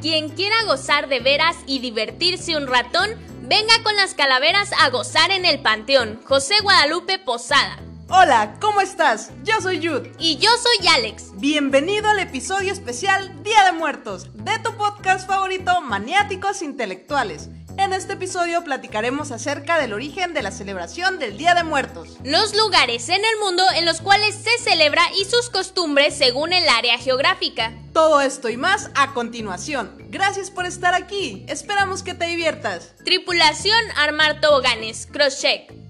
Quien quiera gozar de veras y divertirse un ratón, venga con las calaveras a gozar en el Panteón. José Guadalupe Posada. Hola, ¿cómo estás? Yo soy Yud. Y yo soy Alex. Bienvenido al episodio especial Día de Muertos, de tu podcast favorito Maniáticos Intelectuales. En este episodio platicaremos acerca del origen de la celebración del Día de Muertos, los lugares en el mundo en los cuales se celebra y sus costumbres según el área geográfica. Todo esto y más a continuación. Gracias por estar aquí. Esperamos que te diviertas. Tripulación Armar Toboganes, Crosscheck.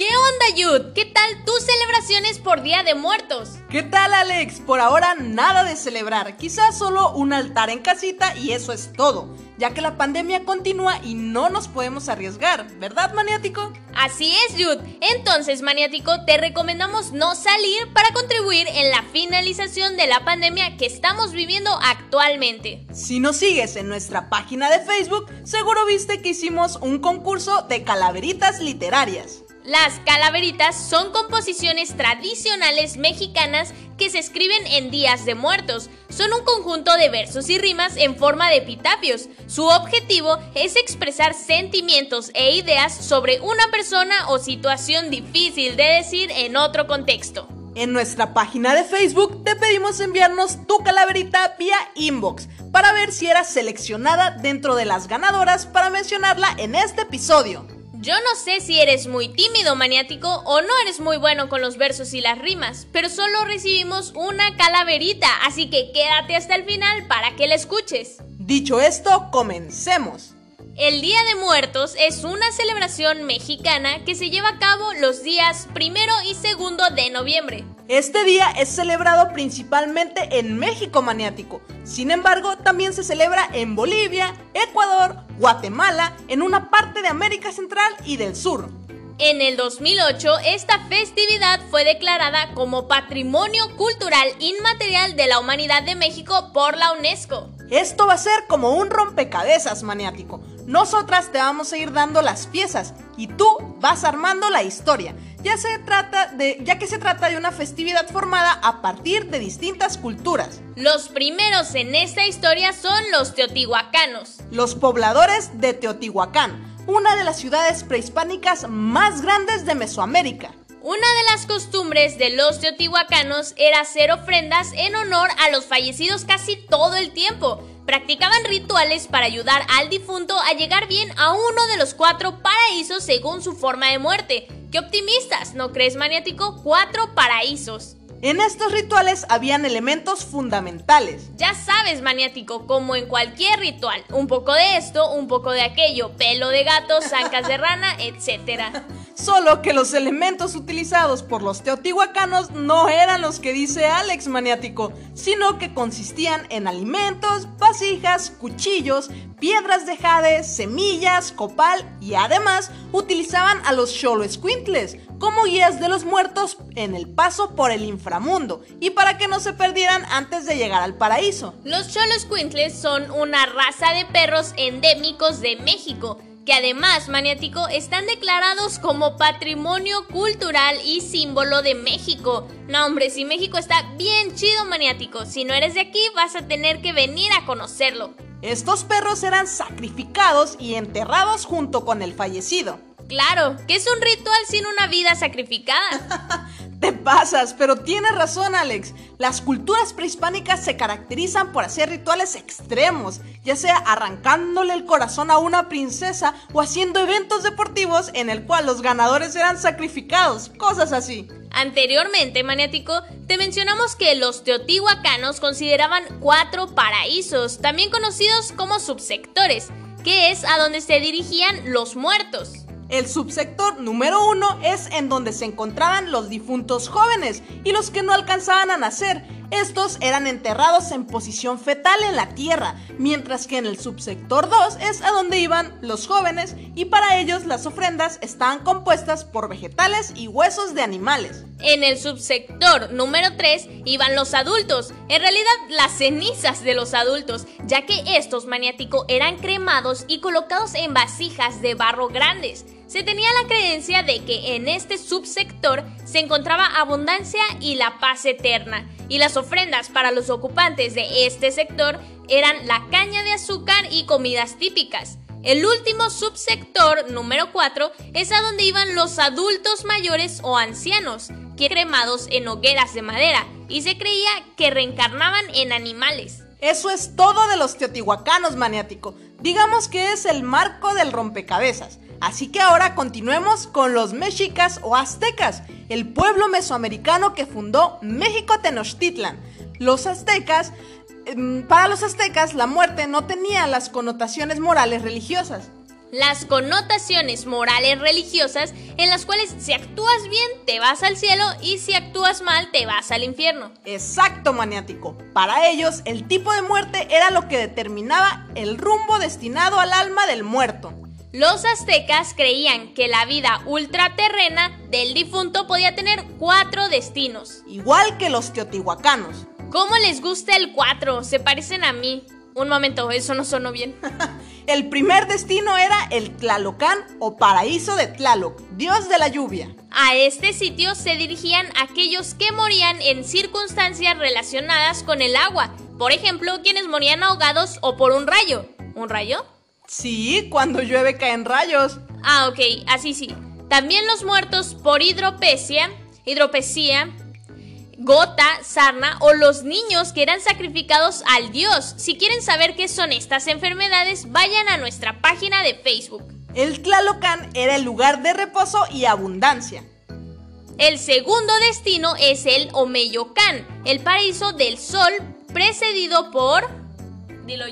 ¿Qué onda, Yud? ¿Qué tal tus celebraciones por Día de Muertos? ¿Qué tal, Alex? Por ahora nada de celebrar, quizás solo un altar en casita y eso es todo, ya que la pandemia continúa y no nos podemos arriesgar, ¿verdad, maniático? Así es, Yud. Entonces, maniático, te recomendamos no salir para contribuir en la finalización de la pandemia que estamos viviendo actualmente. Si nos sigues en nuestra página de Facebook, seguro viste que hicimos un concurso de calaveritas literarias. Las calaveritas son composiciones tradicionales mexicanas que se escriben en días de muertos. Son un conjunto de versos y rimas en forma de epitafios. Su objetivo es expresar sentimientos e ideas sobre una persona o situación difícil de decir en otro contexto. En nuestra página de Facebook te pedimos enviarnos tu calaverita vía inbox para ver si eras seleccionada dentro de las ganadoras para mencionarla en este episodio. Yo no sé si eres muy tímido, maniático, o no eres muy bueno con los versos y las rimas, pero solo recibimos una calaverita, así que quédate hasta el final para que la escuches. Dicho esto, comencemos. El Día de Muertos es una celebración mexicana que se lleva a cabo los días primero y segundo de noviembre. Este día es celebrado principalmente en México maniático. Sin embargo, también se celebra en Bolivia, Ecuador, Guatemala, en una parte de América Central y del Sur. En el 2008, esta festividad fue declarada como Patrimonio Cultural Inmaterial de la Humanidad de México por la UNESCO. Esto va a ser como un rompecabezas maniático. Nosotras te vamos a ir dando las piezas y tú vas armando la historia. Ya, se trata de, ya que se trata de una festividad formada a partir de distintas culturas. Los primeros en esta historia son los teotihuacanos. Los pobladores de Teotihuacán, una de las ciudades prehispánicas más grandes de Mesoamérica. Una de las costumbres de los teotihuacanos era hacer ofrendas en honor a los fallecidos casi todo el tiempo. Practicaban rituales para ayudar al difunto a llegar bien a uno de los cuatro paraísos según su forma de muerte. ¡Qué optimistas! ¿No crees, maniático? Cuatro paraísos. En estos rituales habían elementos fundamentales. Ya sabes, maniático, como en cualquier ritual, un poco de esto, un poco de aquello, pelo de gato, zancas de rana, etc. Solo que los elementos utilizados por los teotihuacanos no eran los que dice Alex maniático, sino que consistían en alimentos, vasijas, cuchillos, piedras de jade, semillas, copal y además utilizaban a los Xoloescuintles como guías de los muertos en el paso por el inframundo y para que no se perdieran antes de llegar al paraíso. Los Xoloescuintles son una raza de perros endémicos de México que además, maniático, están declarados como patrimonio cultural y símbolo de México. No, hombre, si México está bien chido, maniático, si no eres de aquí vas a tener que venir a conocerlo. Estos perros eran sacrificados y enterrados junto con el fallecido. Claro, que es un ritual sin una vida sacrificada. Te pasas, pero tienes razón Alex. Las culturas prehispánicas se caracterizan por hacer rituales extremos, ya sea arrancándole el corazón a una princesa o haciendo eventos deportivos en el cual los ganadores eran sacrificados, cosas así. Anteriormente, maniático, te mencionamos que los teotihuacanos consideraban cuatro paraísos, también conocidos como subsectores, que es a donde se dirigían los muertos. El subsector número uno es en donde se encontraban los difuntos jóvenes y los que no alcanzaban a nacer. Estos eran enterrados en posición fetal en la tierra, mientras que en el subsector 2 es a donde iban los jóvenes y para ellos las ofrendas estaban compuestas por vegetales y huesos de animales. En el subsector número 3 iban los adultos, en realidad las cenizas de los adultos, ya que estos maniáticos eran cremados y colocados en vasijas de barro grandes. Se tenía la creencia de que en este subsector se encontraba abundancia y la paz eterna, y las ofrendas para los ocupantes de este sector eran la caña de azúcar y comidas típicas. El último subsector, número 4, es a donde iban los adultos mayores o ancianos, que cremados en hogueras de madera, y se creía que reencarnaban en animales. Eso es todo de los teotihuacanos, maniático. Digamos que es el marco del rompecabezas. Así que ahora continuemos con los mexicas o aztecas, el pueblo mesoamericano que fundó México Tenochtitlan. Los aztecas para los aztecas la muerte no tenía las connotaciones morales religiosas. Las connotaciones morales religiosas en las cuales si actúas bien te vas al cielo y si actúas mal te vas al infierno. Exacto, maniático. Para ellos el tipo de muerte era lo que determinaba el rumbo destinado al alma del muerto. Los aztecas creían que la vida ultraterrena del difunto podía tener cuatro destinos. Igual que los teotihuacanos. ¿Cómo les gusta el 4? Se parecen a mí. Un momento, eso no sonó bien. el primer destino era el Tlalocán o paraíso de Tlaloc, dios de la lluvia. A este sitio se dirigían aquellos que morían en circunstancias relacionadas con el agua. Por ejemplo, quienes morían ahogados o por un rayo. ¿Un rayo? Sí, cuando llueve caen rayos. Ah, ok, así sí. También los muertos por hidropesia, hidropesía, gota, sarna o los niños que eran sacrificados al dios. Si quieren saber qué son estas enfermedades, vayan a nuestra página de Facebook. El Tlalocan era el lugar de reposo y abundancia. El segundo destino es el Omeyocan, el paraíso del sol, precedido por... Dilo,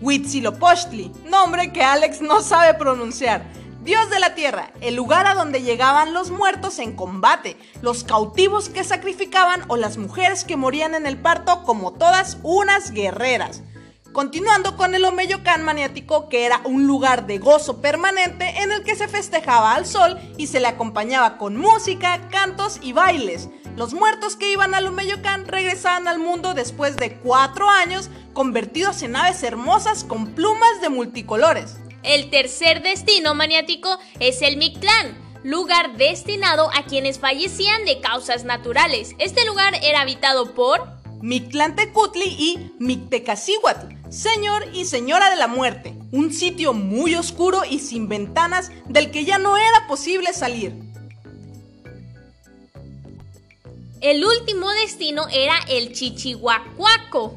Huitzilopochtli, nombre que Alex no sabe pronunciar. Dios de la tierra, el lugar a donde llegaban los muertos en combate, los cautivos que sacrificaban o las mujeres que morían en el parto como todas unas guerreras. Continuando con el Omeyocan maniático, que era un lugar de gozo permanente en el que se festejaba al sol y se le acompañaba con música, cantos y bailes. Los muertos que iban al Omeyocan regresaban al mundo después de cuatro años, convertidos en aves hermosas con plumas de multicolores. El tercer destino maniático es el Mictlán, lugar destinado a quienes fallecían de causas naturales. Este lugar era habitado por Mictlantecutli y Mictecacihuatl, señor y señora de la muerte, un sitio muy oscuro y sin ventanas del que ya no era posible salir. El último destino era el Chichihuacuaco,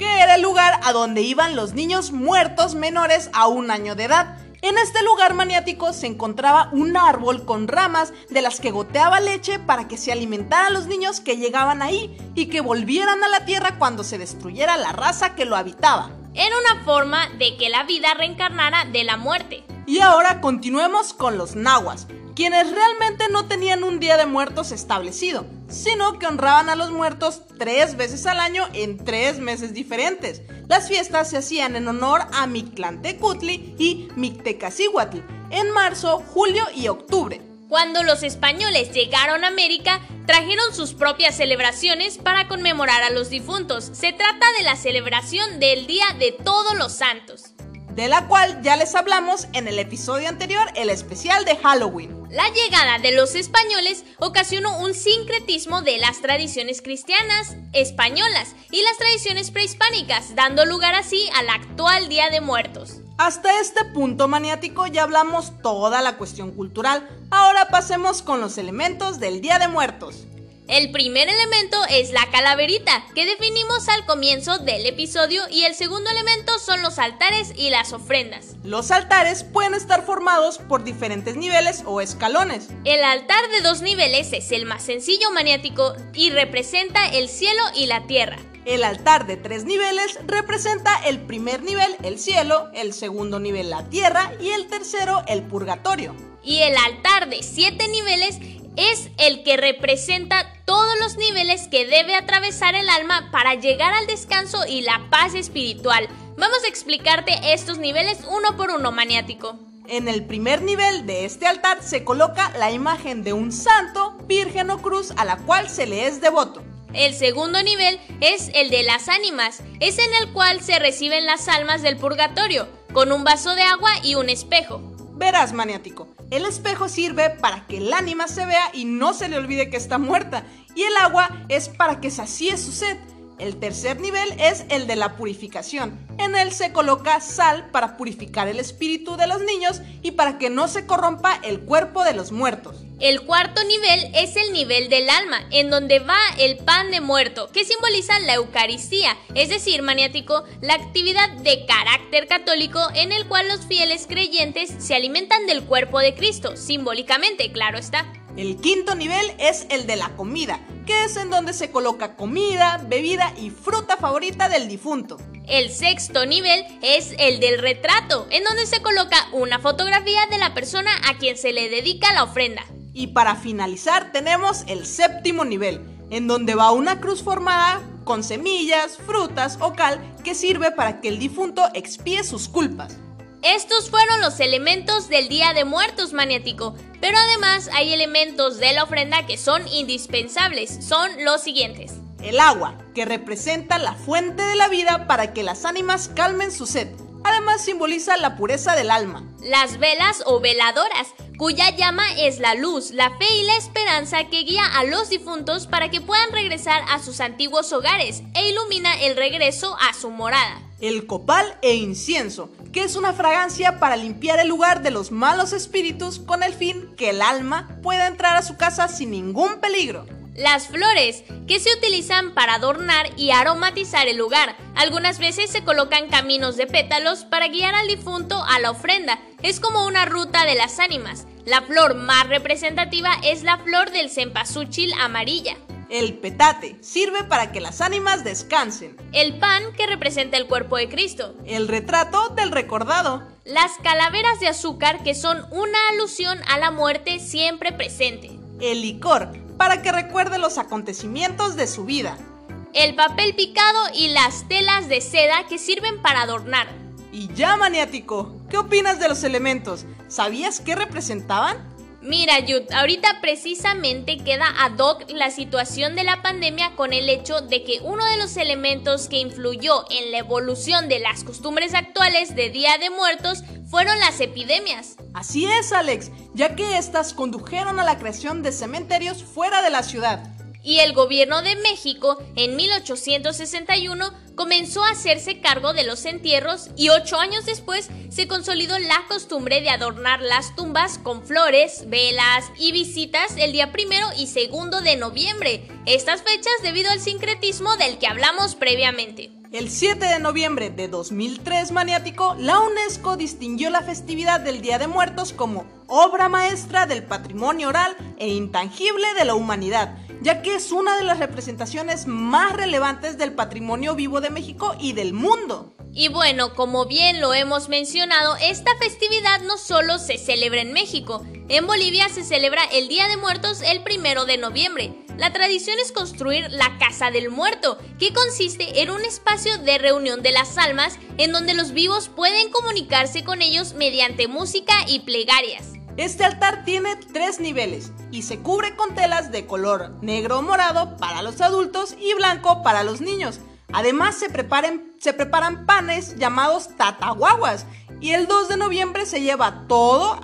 que era el lugar a donde iban los niños muertos menores a un año de edad. En este lugar maniático se encontraba un árbol con ramas de las que goteaba leche para que se alimentaran los niños que llegaban ahí y que volvieran a la tierra cuando se destruyera la raza que lo habitaba. Era una forma de que la vida reencarnara de la muerte. Y ahora continuemos con los nahuas, quienes realmente no tenían un día de muertos establecido, sino que honraban a los muertos tres veces al año en tres meses diferentes. Las fiestas se hacían en honor a Mictlantecutli y Mictecacihuatl en marzo, julio y octubre. Cuando los españoles llegaron a América, trajeron sus propias celebraciones para conmemorar a los difuntos. Se trata de la celebración del Día de Todos los Santos de la cual ya les hablamos en el episodio anterior, el especial de Halloween. La llegada de los españoles ocasionó un sincretismo de las tradiciones cristianas españolas y las tradiciones prehispánicas, dando lugar así al actual Día de Muertos. Hasta este punto maniático ya hablamos toda la cuestión cultural, ahora pasemos con los elementos del Día de Muertos. El primer elemento es la calaverita, que definimos al comienzo del episodio, y el segundo elemento son los altares y las ofrendas. Los altares pueden estar formados por diferentes niveles o escalones. El altar de dos niveles es el más sencillo maniático y representa el cielo y la tierra. El altar de tres niveles representa el primer nivel, el cielo, el segundo nivel, la tierra y el tercero, el purgatorio. Y el altar de siete niveles es el que representa todos los niveles que debe atravesar el alma para llegar al descanso y la paz espiritual. Vamos a explicarte estos niveles uno por uno, maniático. En el primer nivel de este altar se coloca la imagen de un santo, virgen o cruz a la cual se le es devoto. El segundo nivel es el de las ánimas, es en el cual se reciben las almas del purgatorio, con un vaso de agua y un espejo. Verás, maniático, El espejo sirve para que el ánima se vea y no se le olvide que está muerta. Y el agua es para que sacie su sed. El tercer nivel es el de la purificación. En él se coloca sal para purificar el espíritu de los niños y para que no se corrompa el cuerpo de los muertos. El cuarto nivel es el nivel del alma, en donde va el pan de muerto, que simboliza la Eucaristía, es decir, maniático, la actividad de carácter católico en el cual los fieles creyentes se alimentan del cuerpo de Cristo, simbólicamente, claro está. El quinto nivel es el de la comida, que es en donde se coloca comida, bebida y fruta favorita del difunto. El sexto nivel es el del retrato, en donde se coloca una fotografía de la persona a quien se le dedica la ofrenda. Y para finalizar tenemos el séptimo nivel, en donde va una cruz formada con semillas, frutas o cal que sirve para que el difunto expíe sus culpas. Estos fueron los elementos del Día de Muertos maniático, pero además hay elementos de la ofrenda que son indispensables, son los siguientes. El agua, que representa la fuente de la vida para que las ánimas calmen su sed. Además simboliza la pureza del alma. Las velas o veladoras, cuya llama es la luz, la fe y la esperanza que guía a los difuntos para que puedan regresar a sus antiguos hogares e ilumina el regreso a su morada el copal e incienso, que es una fragancia para limpiar el lugar de los malos espíritus con el fin que el alma pueda entrar a su casa sin ningún peligro. Las flores, que se utilizan para adornar y aromatizar el lugar. Algunas veces se colocan caminos de pétalos para guiar al difunto a la ofrenda. Es como una ruta de las ánimas. La flor más representativa es la flor del cempasúchil amarilla. El petate sirve para que las ánimas descansen. El pan que representa el cuerpo de Cristo. El retrato del recordado. Las calaveras de azúcar que son una alusión a la muerte siempre presente. El licor para que recuerde los acontecimientos de su vida. El papel picado y las telas de seda que sirven para adornar. Y ya maniático, ¿qué opinas de los elementos? ¿Sabías qué representaban? Mira, Yud, ahorita precisamente queda ad hoc la situación de la pandemia con el hecho de que uno de los elementos que influyó en la evolución de las costumbres actuales de Día de Muertos fueron las epidemias. Así es, Alex, ya que estas condujeron a la creación de cementerios fuera de la ciudad y el gobierno de México en 1861 comenzó a hacerse cargo de los entierros y ocho años después se consolidó la costumbre de adornar las tumbas con flores, velas y visitas el día primero y segundo de noviembre, estas fechas debido al sincretismo del que hablamos previamente. El 7 de noviembre de 2003 maniático, la UNESCO distinguió la festividad del Día de Muertos como obra maestra del patrimonio oral e intangible de la humanidad ya que es una de las representaciones más relevantes del patrimonio vivo de México y del mundo. Y bueno, como bien lo hemos mencionado, esta festividad no solo se celebra en México, en Bolivia se celebra el Día de Muertos el primero de noviembre. La tradición es construir la Casa del Muerto, que consiste en un espacio de reunión de las almas en donde los vivos pueden comunicarse con ellos mediante música y plegarias. Este altar tiene tres niveles y se cubre con telas de color negro o morado para los adultos y blanco para los niños. Además se, preparan panes llamados tatahuaguas y el 2 de noviembre se lleva todo,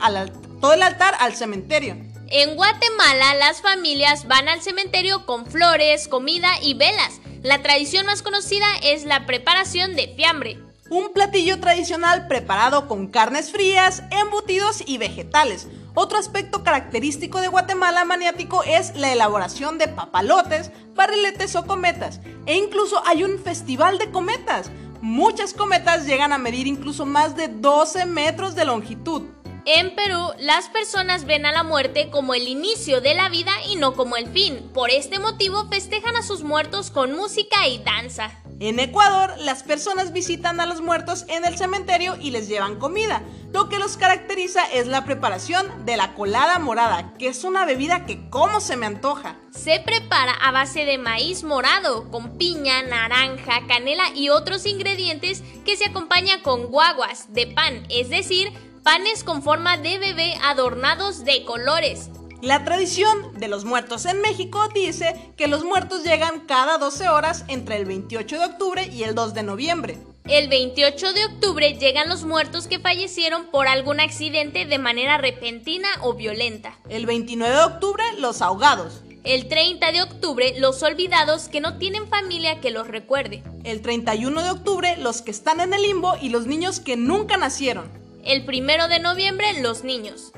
todo el altar al cementerio. En Guatemala las familias van al cementerio con flores, comida y velas. La tradición más conocida es la preparación de fiambre un platillo tradicional preparado con carnes frías, embutidos y vegetales. Otro aspecto característico de Guatemala maniático es la elaboración de papalotes, barriletes o cometas. E incluso hay un festival de cometas. Muchas cometas llegan a medir incluso más de 12 metros de longitud. En Perú, las personas ven a la muerte como el inicio de la vida y no como el fin. Por este motivo festejan a sus muertos con música y danza. En Ecuador, las personas visitan a los muertos en el cementerio y les llevan comida. Lo que los caracteriza es la preparación de la colada morada, que es una bebida que como se me antoja. Se prepara a base de maíz morado, con piña, naranja, canela y otros ingredientes que se acompaña con guaguas de pan, es decir, panes con forma de bebé adornados de colores. La tradición de los muertos en México dice que los muertos llegan cada 12 horas entre el 28 de octubre y el 2 de noviembre. El 28 de octubre llegan los muertos que fallecieron por algún accidente de manera repentina o violenta. El 29 de octubre, los ahogados. El 30 de octubre, los olvidados que no tienen familia que los recuerde. El 31 de octubre, los que están en el limbo y los niños que nunca nacieron. El 1 de noviembre, los niños.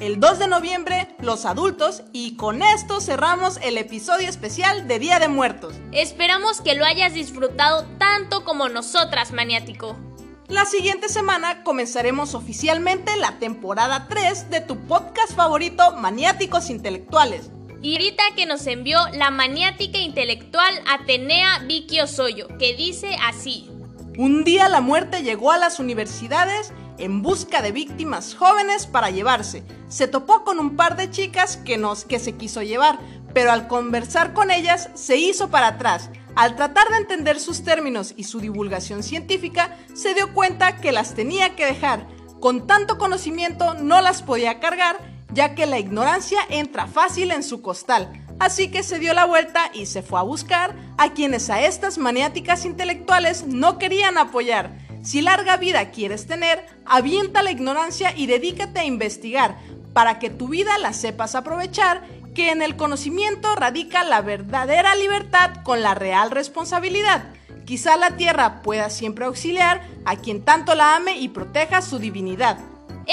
El 2 de noviembre, los adultos. Y con esto cerramos el episodio especial de Día de Muertos. Esperamos que lo hayas disfrutado tanto como nosotras, maniático. La siguiente semana comenzaremos oficialmente la temporada 3 de tu podcast favorito, Maniáticos Intelectuales. Irita que nos envió la maniática intelectual Atenea Vicky Osoyo, que dice así. Un día la muerte llegó a las universidades en busca de víctimas jóvenes para llevarse. Se topó con un par de chicas que, nos, que se quiso llevar, pero al conversar con ellas se hizo para atrás. Al tratar de entender sus términos y su divulgación científica, se dio cuenta que las tenía que dejar. Con tanto conocimiento no las podía cargar ya que la ignorancia entra fácil en su costal, así que se dio la vuelta y se fue a buscar a quienes a estas maniáticas intelectuales no querían apoyar. Si larga vida quieres tener, avienta la ignorancia y dedícate a investigar, para que tu vida la sepas aprovechar, que en el conocimiento radica la verdadera libertad con la real responsabilidad. Quizá la tierra pueda siempre auxiliar a quien tanto la ame y proteja su divinidad.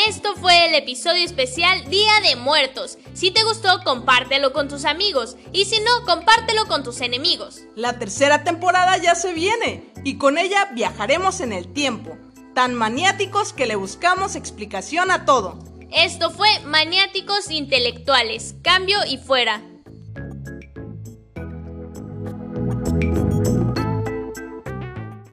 Esto fue el episodio especial Día de Muertos. Si te gustó, compártelo con tus amigos. Y si no, compártelo con tus enemigos. La tercera temporada ya se viene. Y con ella viajaremos en el tiempo. Tan maniáticos que le buscamos explicación a todo. Esto fue Maniáticos Intelectuales. Cambio y fuera.